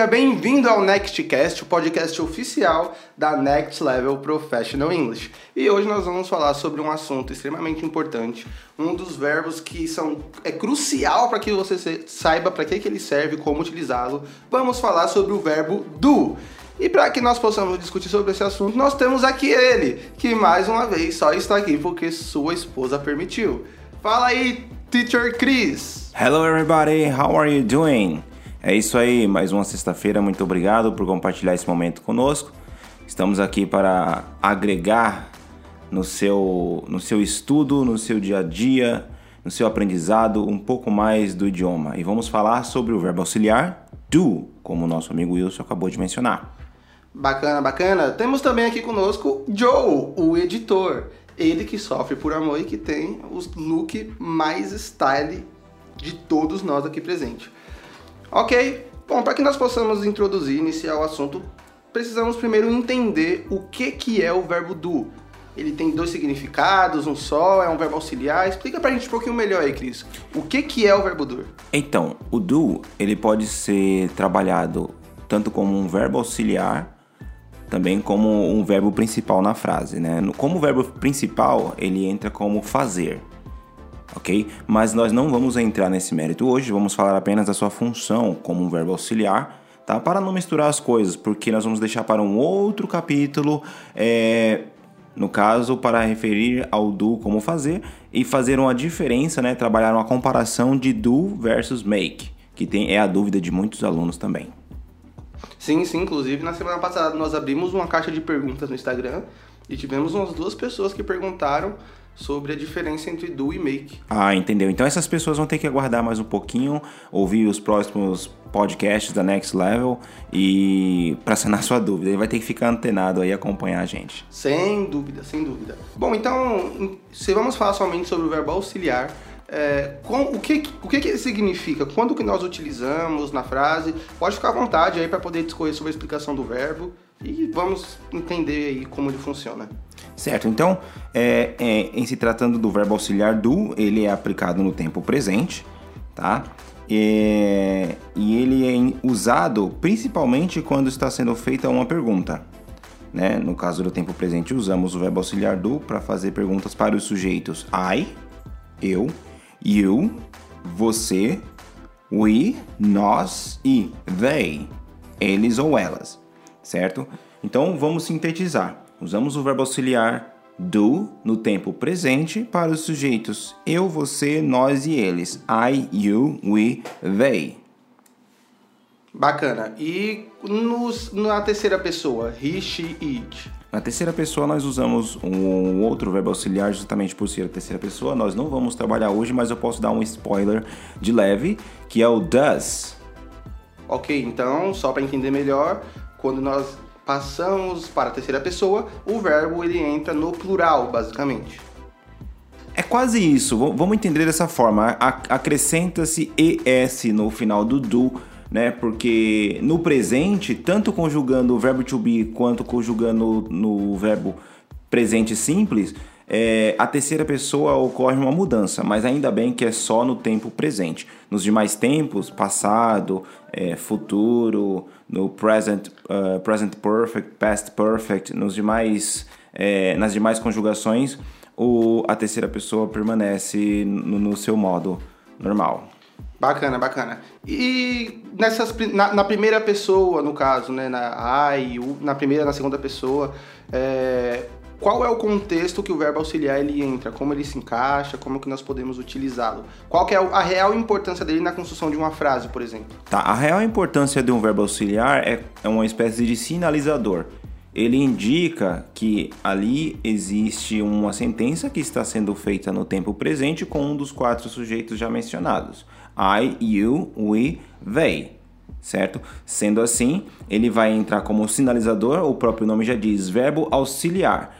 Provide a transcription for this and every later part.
Seja bem-vindo ao NextCast, o podcast oficial da Next Level Professional English. E hoje nós vamos falar sobre um assunto extremamente importante, um dos verbos que são é crucial para que você saiba para que, que ele serve, como utilizá-lo. Vamos falar sobre o verbo do. E para que nós possamos discutir sobre esse assunto, nós temos aqui ele, que mais uma vez só está aqui porque sua esposa permitiu. Fala aí, Teacher Chris. Hello everybody, how are you doing? É isso aí, mais uma sexta-feira. Muito obrigado por compartilhar esse momento conosco. Estamos aqui para agregar no seu, no seu estudo, no seu dia a dia, no seu aprendizado um pouco mais do idioma. E vamos falar sobre o verbo auxiliar do, como o nosso amigo Wilson acabou de mencionar. Bacana, bacana. Temos também aqui conosco Joe, o editor. Ele que sofre por amor e que tem o look mais style de todos nós aqui presentes. Ok? Bom, para que nós possamos introduzir, iniciar o assunto, precisamos primeiro entender o que, que é o verbo do. Ele tem dois significados, um só, é um verbo auxiliar. Explica pra gente um pouquinho melhor aí, Cris. O que, que é o verbo do? Então, o do, ele pode ser trabalhado tanto como um verbo auxiliar, também como um verbo principal na frase, né? Como verbo principal, ele entra como fazer ok? Mas nós não vamos entrar nesse mérito hoje, vamos falar apenas da sua função como um verbo auxiliar, tá? Para não misturar as coisas, porque nós vamos deixar para um outro capítulo, é, no caso, para referir ao do como fazer e fazer uma diferença, né? Trabalhar uma comparação de do versus make, que tem, é a dúvida de muitos alunos também. Sim, sim, inclusive na semana passada nós abrimos uma caixa de perguntas no Instagram e tivemos umas duas pessoas que perguntaram sobre a diferença entre do e make. Ah, entendeu. Então essas pessoas vão ter que aguardar mais um pouquinho, ouvir os próximos podcasts da Next Level e para sanar sua dúvida. Ele vai ter que ficar antenado aí e acompanhar a gente. Sem dúvida, sem dúvida. Bom, então, se vamos falar somente sobre o verbo auxiliar, é, com, o, que, o que, que significa? Quando que nós utilizamos na frase? Pode ficar à vontade aí para poder discorrer sobre a explicação do verbo e vamos entender aí como ele funciona. Certo, então, é, é, em se tratando do verbo auxiliar do, ele é aplicado no tempo presente, tá? É, e ele é usado principalmente quando está sendo feita uma pergunta. Né? No caso do tempo presente, usamos o verbo auxiliar do para fazer perguntas para os sujeitos I, eu, you, você, we, nós e they, eles ou elas, certo? Então vamos sintetizar. Usamos o verbo auxiliar do no tempo presente para os sujeitos eu, você, nós e eles. I, you, we, they. Bacana. E nos, na terceira pessoa, he, she, it. Na terceira pessoa nós usamos um outro verbo auxiliar justamente por ser a terceira pessoa. Nós não vamos trabalhar hoje, mas eu posso dar um spoiler de leve, que é o does. Ok, então, só para entender melhor, quando nós passamos para a terceira pessoa, o verbo ele entra no plural, basicamente. É quase isso, vamos entender dessa forma. Acrescenta-se ES no final do do, né? Porque no presente, tanto conjugando o verbo to be quanto conjugando no verbo presente simples, é, a terceira pessoa ocorre uma mudança, mas ainda bem que é só no tempo presente. Nos demais tempos, passado, é, futuro, no present, uh, present perfect, past perfect, nos demais, é, nas demais conjugações, o, a terceira pessoa permanece no, no seu modo normal. Bacana, bacana. E nessas, na, na, primeira pessoa, no caso, né, na I, na primeira, na segunda pessoa, é, qual é o contexto que o verbo auxiliar ele entra, como ele se encaixa, como que nós podemos utilizá-lo. Qual que é a real importância dele na construção de uma frase, por exemplo? Tá, a real importância de um verbo auxiliar é, é uma espécie de sinalizador. Ele indica que ali existe uma sentença que está sendo feita no tempo presente com um dos quatro sujeitos já mencionados: I, you, we, they certo? Sendo assim, ele vai entrar como sinalizador, o próprio nome já diz, verbo auxiliar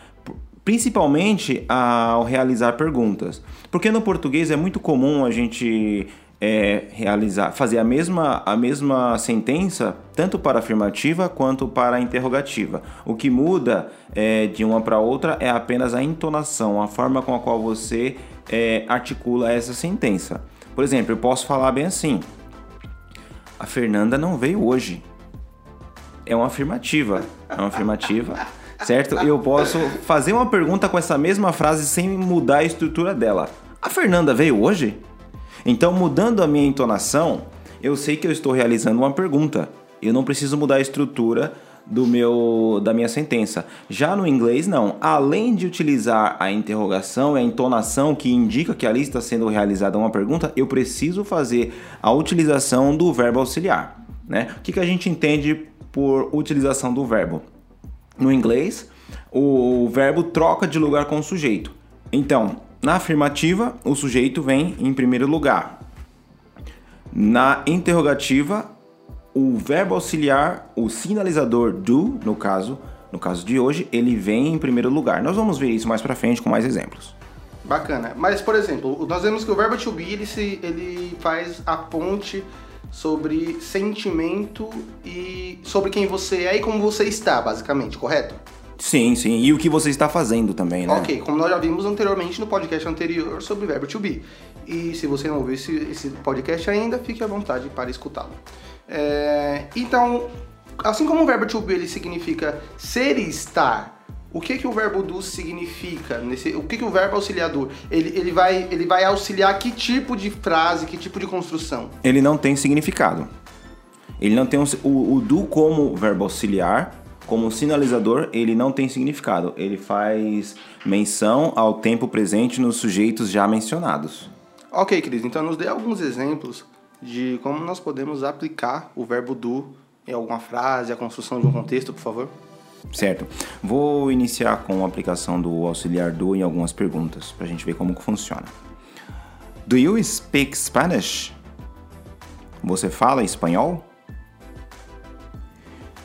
principalmente ao realizar perguntas. Porque no português é muito comum a gente é, realizar, fazer a mesma, a mesma sentença tanto para afirmativa quanto para interrogativa. O que muda é, de uma para outra é apenas a entonação, a forma com a qual você é, articula essa sentença. Por exemplo, eu posso falar bem assim: A Fernanda não veio hoje. É uma afirmativa. É uma afirmativa. Certo? Eu posso fazer uma pergunta com essa mesma frase sem mudar a estrutura dela. A Fernanda veio hoje? Então, mudando a minha entonação, eu sei que eu estou realizando uma pergunta. Eu não preciso mudar a estrutura do meu da minha sentença. Já no inglês não. Além de utilizar a interrogação e a entonação que indica que ali está sendo realizada uma pergunta, eu preciso fazer a utilização do verbo auxiliar, né? O que, que a gente entende por utilização do verbo? No inglês, o verbo troca de lugar com o sujeito. Então, na afirmativa, o sujeito vem em primeiro lugar. Na interrogativa, o verbo auxiliar, o sinalizador do, no caso, no caso de hoje, ele vem em primeiro lugar. Nós vamos ver isso mais para frente com mais exemplos. Bacana. Mas, por exemplo, nós vemos que o verbo to be ele, se, ele faz a ponte sobre sentimento e sobre quem você é e como você está, basicamente, correto? Sim, sim. E o que você está fazendo também, né? Ok, como nós já vimos anteriormente no podcast anterior sobre o verbo to be. E se você não ouviu esse, esse podcast ainda, fique à vontade para escutá-lo. É, então, assim como o verbo to be ele significa ser e estar, o que, que o verbo do significa? Nesse, o que, que o verbo auxiliador? Ele, ele, vai, ele vai auxiliar que tipo de frase, que tipo de construção? Ele não tem significado. Ele não tem um, o, o do como verbo auxiliar como sinalizador, ele não tem significado. Ele faz menção ao tempo presente nos sujeitos já mencionados. Ok, Cris, então nos dê alguns exemplos de como nós podemos aplicar o verbo do em alguma frase, a construção de um contexto, por favor. Certo. Vou iniciar com a aplicação do auxiliar do em algumas perguntas, para a gente ver como que funciona. Do you speak Spanish? Você fala espanhol?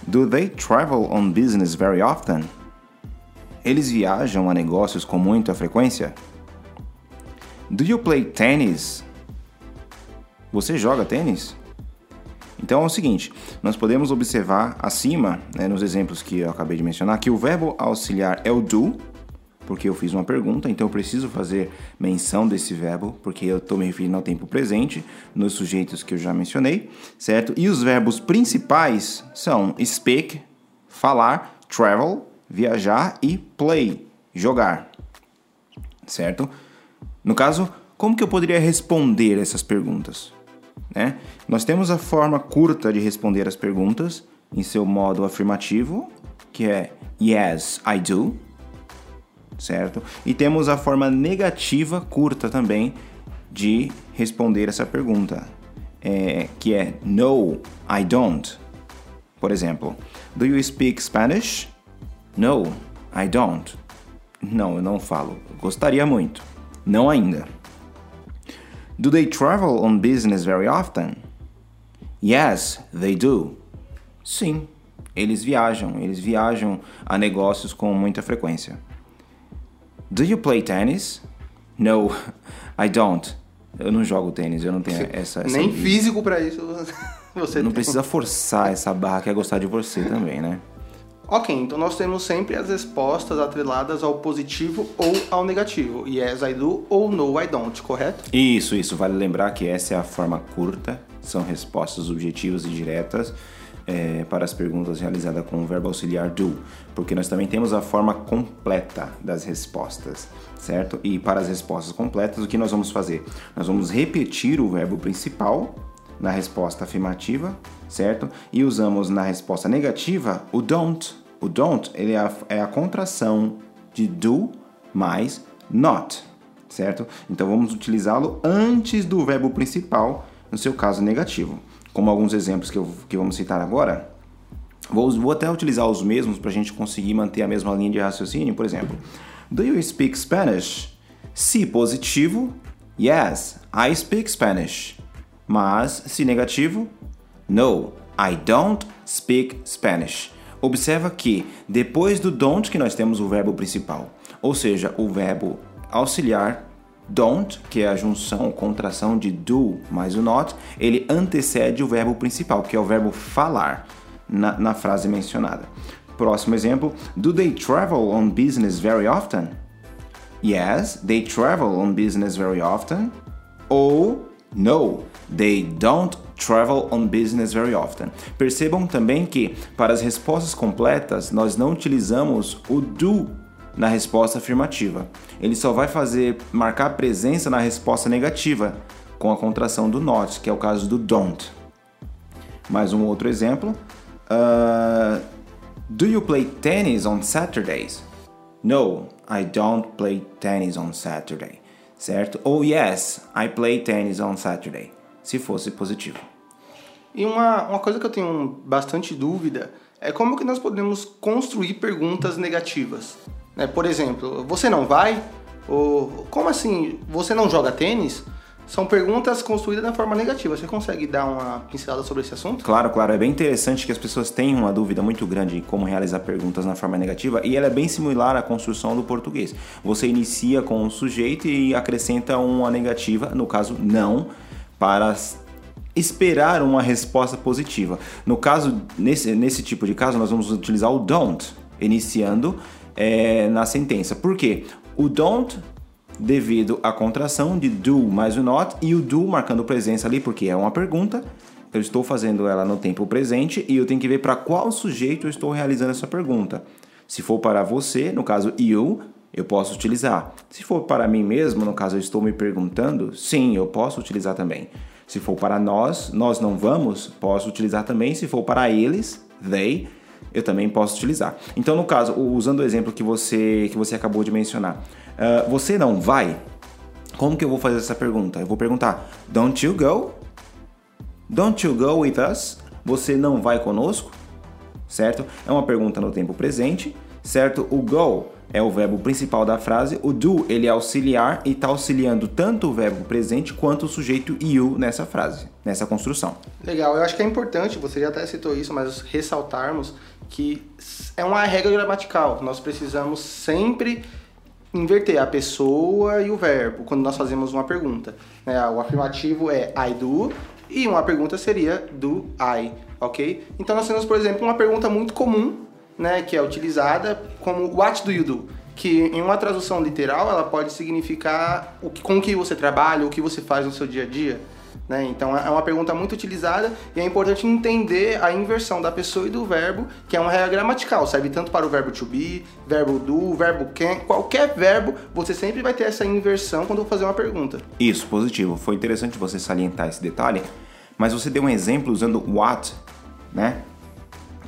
Do they travel on business very often? Eles viajam a negócios com muita frequência? Do you play tennis? Você joga tênis? Então é o seguinte, nós podemos observar acima, né, nos exemplos que eu acabei de mencionar, que o verbo auxiliar é o do, porque eu fiz uma pergunta, então eu preciso fazer menção desse verbo, porque eu estou me referindo ao tempo presente, nos sujeitos que eu já mencionei, certo? E os verbos principais são speak, falar, travel, viajar e play, jogar, certo? No caso, como que eu poderia responder essas perguntas? Né? Nós temos a forma curta de responder as perguntas em seu modo afirmativo, que é Yes, I do certo? E temos a forma negativa curta também de responder essa pergunta, é, que é No, I don't. Por exemplo, Do you speak Spanish? No, I don't. Não, eu não falo. Gostaria muito. Não ainda. Do they travel on business very often? Yes, they do. Sim, eles viajam. Eles viajam a negócios com muita frequência. Do you play tennis? No, I don't. Eu não jogo tênis, eu não tenho essa, essa. Nem físico para isso você Não tem. precisa forçar essa barra que é gostar de você também, né? Ok, então nós temos sempre as respostas atreladas ao positivo ou ao negativo. Yes, I do ou No, I don't, correto? Isso, isso. Vale lembrar que essa é a forma curta, são respostas objetivas e diretas é, para as perguntas realizadas com o verbo auxiliar do, porque nós também temos a forma completa das respostas, certo? E para as respostas completas, o que nós vamos fazer? Nós vamos repetir o verbo principal na resposta afirmativa, certo? E usamos na resposta negativa o don't. O don't ele é, a, é a contração de do mais not, certo? Então vamos utilizá-lo antes do verbo principal, no seu caso negativo. Como alguns exemplos que, eu, que vamos citar agora, vou, vou até utilizar os mesmos para a gente conseguir manter a mesma linha de raciocínio. Por exemplo, Do you speak Spanish? Se positivo, yes, I speak Spanish. Mas, se negativo, no, I don't speak Spanish. Observa que depois do don't que nós temos o verbo principal, ou seja, o verbo auxiliar don't, que é a junção, contração de do mais o not, ele antecede o verbo principal, que é o verbo falar na, na frase mencionada. Próximo exemplo: Do they travel on business very often? Yes, they travel on business very often. Ou no, they don't travel on business very often. Percebam também que para as respostas completas nós não utilizamos o do na resposta afirmativa. Ele só vai fazer marcar presença na resposta negativa com a contração do not, que é o caso do don't. Mais um outro exemplo. Uh, do you play tennis on Saturdays? No, I don't play tennis on Saturday. Certo? Ou yes, I play tennis on Saturday. Se fosse positivo. E uma, uma coisa que eu tenho bastante dúvida é como que nós podemos construir perguntas negativas. Né? Por exemplo, você não vai? Ou como assim? Você não joga tênis? São perguntas construídas de forma negativa. Você consegue dar uma pincelada sobre esse assunto? Claro, claro. É bem interessante que as pessoas têm uma dúvida muito grande em como realizar perguntas na forma negativa e ela é bem similar à construção do português. Você inicia com um sujeito e acrescenta uma negativa, no caso, não, para esperar uma resposta positiva. No caso, nesse, nesse tipo de caso, nós vamos utilizar o don't, iniciando é, na sentença. Por quê? O don't devido à contração de do mais o not e o do marcando presença ali porque é uma pergunta. Eu estou fazendo ela no tempo presente e eu tenho que ver para qual sujeito eu estou realizando essa pergunta. Se for para você, no caso you, eu posso utilizar. Se for para mim mesmo, no caso eu estou me perguntando, sim, eu posso utilizar também. Se for para nós, nós não vamos, posso utilizar também. Se for para eles, they, eu também posso utilizar. Então, no caso, usando o exemplo que você, que você acabou de mencionar, uh, você não vai? Como que eu vou fazer essa pergunta? Eu vou perguntar: Don't you go? Don't you go with us? Você não vai conosco? Certo? É uma pergunta no tempo presente, certo? O go é o verbo principal da frase, o do ele é auxiliar e está auxiliando tanto o verbo presente quanto o sujeito you nessa frase, nessa construção. Legal, eu acho que é importante, você já até citou isso, mas ressaltarmos que é uma regra gramatical. Nós precisamos sempre inverter a pessoa e o verbo quando nós fazemos uma pergunta. Né? O afirmativo é I do e uma pergunta seria do I, ok? Então nós temos, por exemplo, uma pergunta muito comum, né, que é utilizada como What do you do? Que em uma tradução literal ela pode significar o que, com que você trabalha, o que você faz no seu dia a dia. Né? Então é uma pergunta muito utilizada e é importante entender a inversão da pessoa e do verbo, que é uma regra gramatical, serve tanto para o verbo to be, verbo do, verbo can, qualquer verbo, você sempre vai ter essa inversão quando fazer uma pergunta. Isso, positivo. Foi interessante você salientar esse detalhe, mas você deu um exemplo usando what, né?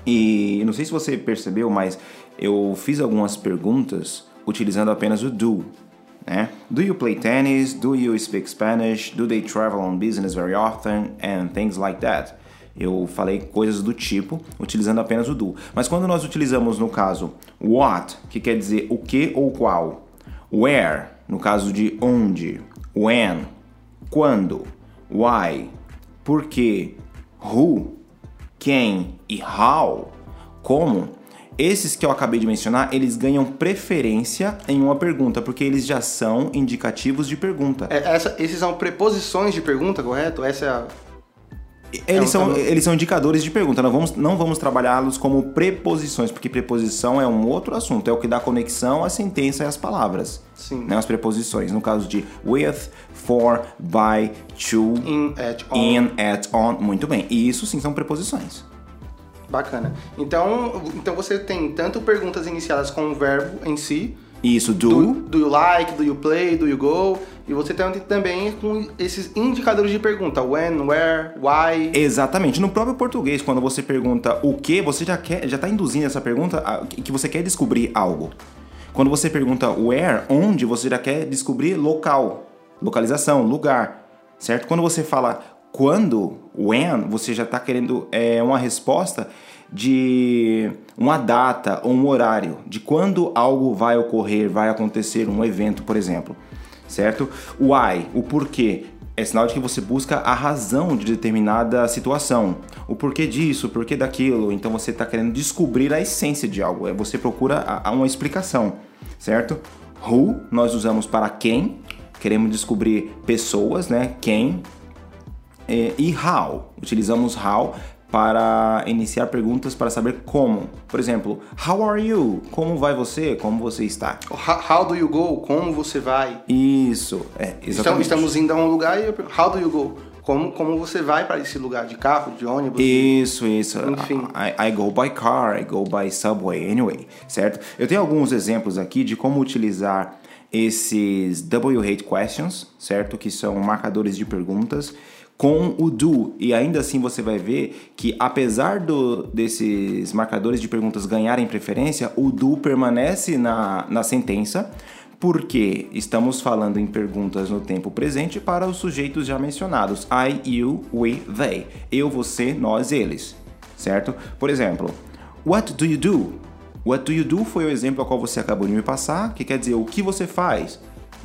E não sei se você percebeu, mas eu fiz algumas perguntas utilizando apenas o do né? Do you play tennis? Do you speak Spanish? Do they travel on business very often? And things like that. Eu falei coisas do tipo, utilizando apenas o do. Mas quando nós utilizamos, no caso, what, que quer dizer o que ou qual, where, no caso de onde, when, quando, why, por quê, who, quem e how, como, esses que eu acabei de mencionar, eles ganham preferência em uma pergunta, porque eles já são indicativos de pergunta. É, essa, esses são preposições de pergunta, correto? Essa é a... Eles, é são, eles são indicadores de pergunta, não vamos, não vamos trabalhá-los como preposições, porque preposição é um outro assunto, é o que dá conexão à sentença e às palavras. Sim. Né, as preposições, no caso de with, for, by, to, in, at, on. in, at, on. Muito bem, e isso sim são preposições. Bacana. Então, então você tem tanto perguntas iniciadas com o verbo em si. Isso, do. do. Do you like, do you play, do you go. E você tem também com esses indicadores de pergunta. When, where, why. Exatamente. No próprio português, quando você pergunta o que, você já quer, já está induzindo essa pergunta que você quer descobrir algo. Quando você pergunta where, onde, você já quer descobrir local, localização, lugar. Certo? Quando você fala quando, when, você já está querendo é, uma resposta de uma data ou um horário, de quando algo vai ocorrer, vai acontecer, um evento, por exemplo, certo? O why, o porquê, é sinal de que você busca a razão de determinada situação. O porquê disso, o porquê daquilo. Então você está querendo descobrir a essência de algo. É, você procura uma explicação, certo? Who nós usamos para quem, queremos descobrir pessoas, né? Quem é, e how. Utilizamos how para iniciar perguntas para saber como. Por exemplo, how are you? Como vai você? Como você está? How do you go? Como você vai? Isso, é, exatamente. Estamos indo a um lugar e eu pergunto, how do you go? Como, como você vai para esse lugar? De carro, de ônibus? Isso, isso. Enfim. I, I go by car, I go by subway, anyway, certo? Eu tenho alguns exemplos aqui de como utilizar esses W-Hate questions, certo? Que são marcadores de perguntas com o do. E ainda assim você vai ver que, apesar do, desses marcadores de perguntas ganharem preferência, o do permanece na, na sentença, porque estamos falando em perguntas no tempo presente para os sujeitos já mencionados: I, you, we, they. Eu, você, nós, eles. Certo? Por exemplo, What do you do? What do you do foi o exemplo ao qual você acabou de me passar, que quer dizer o que você faz,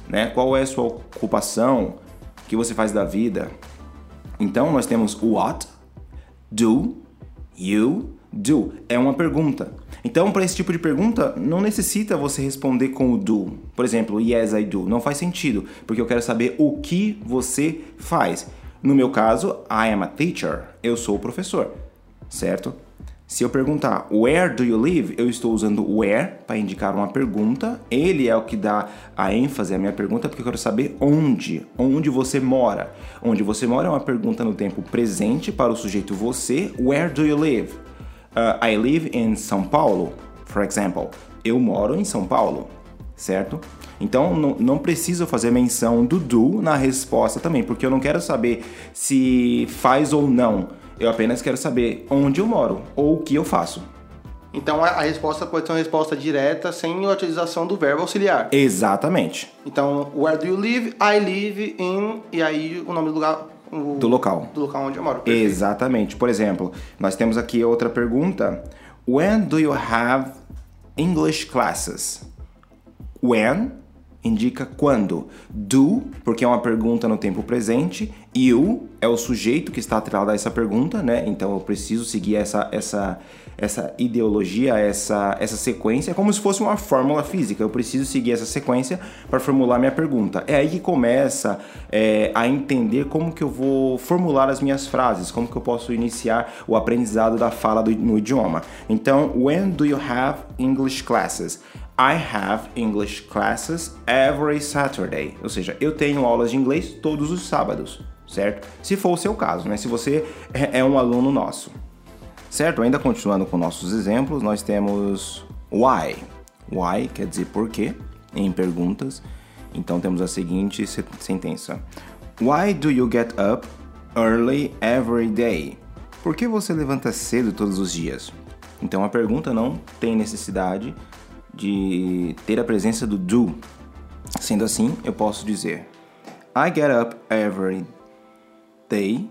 né? Qual é a sua ocupação, o que você faz da vida, então nós temos what, do, you, do. É uma pergunta. Então, para esse tipo de pergunta, não necessita você responder com o do. Por exemplo, yes, I do. Não faz sentido, porque eu quero saber o que você faz. No meu caso, I am a teacher. Eu sou o professor, certo? Se eu perguntar where do you live, eu estou usando where para indicar uma pergunta. Ele é o que dá a ênfase à minha pergunta, porque eu quero saber onde, onde você mora. Onde você mora é uma pergunta no tempo presente para o sujeito você. Where do you live? Uh, I live in São Paulo, for example. Eu moro em São Paulo, certo? Então não, não preciso fazer menção do do na resposta também, porque eu não quero saber se faz ou não eu apenas quero saber onde eu moro ou o que eu faço. Então a, resposta pode ser uma resposta direta sem a utilização do verbo auxiliar. Exatamente. Então, where do you live? I live in. E aí o nome do lugar. O, do local. Do local onde eu moro. Perfeito. Exatamente. Por exemplo, nós temos aqui outra pergunta. When do you have English classes? When indica quando. Do, porque é uma pergunta no tempo presente. You é o sujeito que está atrelado a essa pergunta, né? Então eu preciso seguir essa, essa, essa ideologia, essa, essa sequência, como se fosse uma fórmula física. Eu preciso seguir essa sequência para formular minha pergunta. É aí que começa é, a entender como que eu vou formular as minhas frases, como que eu posso iniciar o aprendizado da fala do, no idioma. Então, when do you have English classes? I have English classes every Saturday. Ou seja, eu tenho aulas de inglês todos os sábados, certo? Se for o seu caso, né? Se você é, é um aluno nosso. Certo? Ainda continuando com nossos exemplos, nós temos why. Why quer dizer por quê em perguntas. Então temos a seguinte sentença: Why do you get up early every day? Por que você levanta cedo todos os dias? Então a pergunta não tem necessidade de ter a presença do do. Sendo assim, eu posso dizer I get up every day,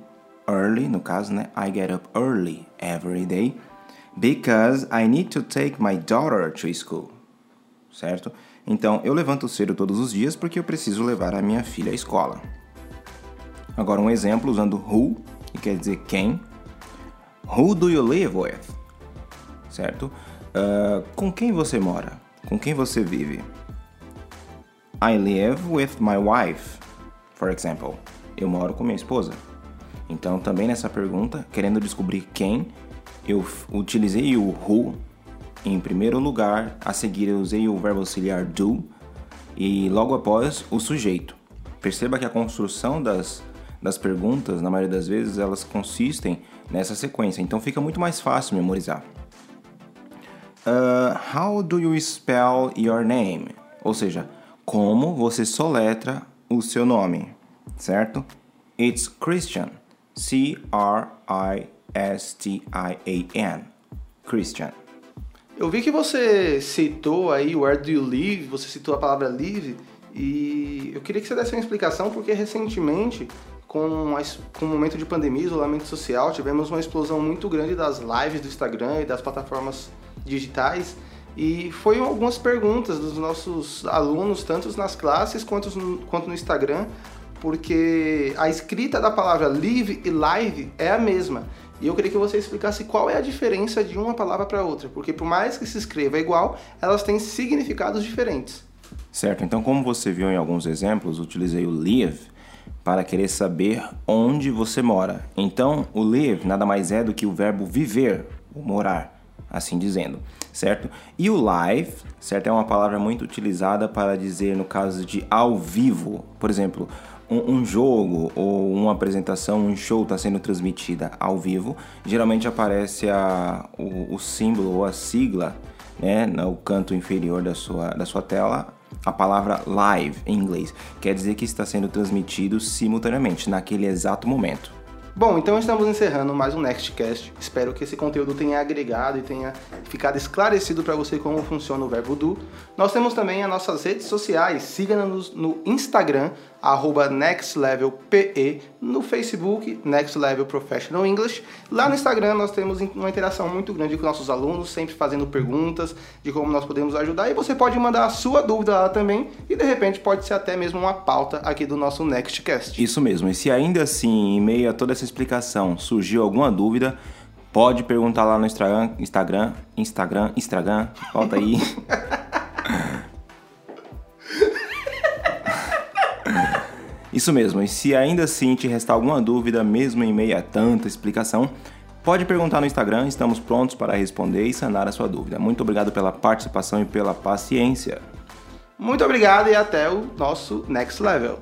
early, no caso, né? I get up early every day because I need to take my daughter to school. Certo? Então, eu levanto cedo todos os dias porque eu preciso levar a minha filha à escola. Agora, um exemplo usando who, que quer dizer quem. Who do you live with? Certo? Uh, com quem você mora? Com quem você vive? I live with my wife, for example. Eu moro com minha esposa. Então, também nessa pergunta, querendo descobrir quem, eu utilizei o who em primeiro lugar, a seguir eu usei o verbo auxiliar do e logo após o sujeito. Perceba que a construção das, das perguntas, na maioria das vezes, elas consistem nessa sequência, então fica muito mais fácil memorizar. Uh, how do you spell your name? Ou seja, como você soletra o seu nome, certo? It's Christian. C-R-I-S-T-I-A-N. Christian. Eu vi que você citou aí Where do you live? Você citou a palavra live e eu queria que você desse uma explicação porque recentemente com, com o momento de pandemia, isolamento social, tivemos uma explosão muito grande das lives do Instagram e das plataformas digitais e foi algumas perguntas dos nossos alunos, tanto nas classes quanto no, quanto no Instagram, porque a escrita da palavra live e live é a mesma. E eu queria que você explicasse qual é a diferença de uma palavra para outra, porque por mais que se escreva igual, elas têm significados diferentes. Certo, então como você viu em alguns exemplos, utilizei o live para querer saber onde você mora. Então, o live nada mais é do que o verbo viver, ou morar, assim dizendo, certo? E o live, certo, é uma palavra muito utilizada para dizer no caso de ao vivo. Por exemplo, um, um jogo ou uma apresentação, um show está sendo transmitida ao vivo, geralmente aparece a, o, o símbolo ou a sigla né, no canto inferior da sua, da sua tela, a palavra live em inglês. Quer dizer que está sendo transmitido simultaneamente, naquele exato momento. Bom, então estamos encerrando mais um Nextcast. Espero que esse conteúdo tenha agregado e tenha ficado esclarecido para você como funciona o verbo do. Nós temos também as nossas redes sociais. Siga-nos no Instagram, arroba nextlevelpe, no Facebook, Next Level Professional English. Lá no Instagram nós temos uma interação muito grande com nossos alunos, sempre fazendo perguntas de como nós podemos ajudar. E você pode mandar a sua dúvida lá também e de repente pode ser até mesmo uma pauta aqui do nosso Nextcast. Isso mesmo. E se ainda assim, em meio a toda essa explicação, surgiu alguma dúvida, pode perguntar lá no Instagram, Instagram, Instagram, Instagram, volta aí. Isso mesmo, e se ainda assim te restar alguma dúvida, mesmo em meio a tanta explicação, pode perguntar no Instagram, estamos prontos para responder e sanar a sua dúvida. Muito obrigado pela participação e pela paciência. Muito obrigado e até o nosso next level.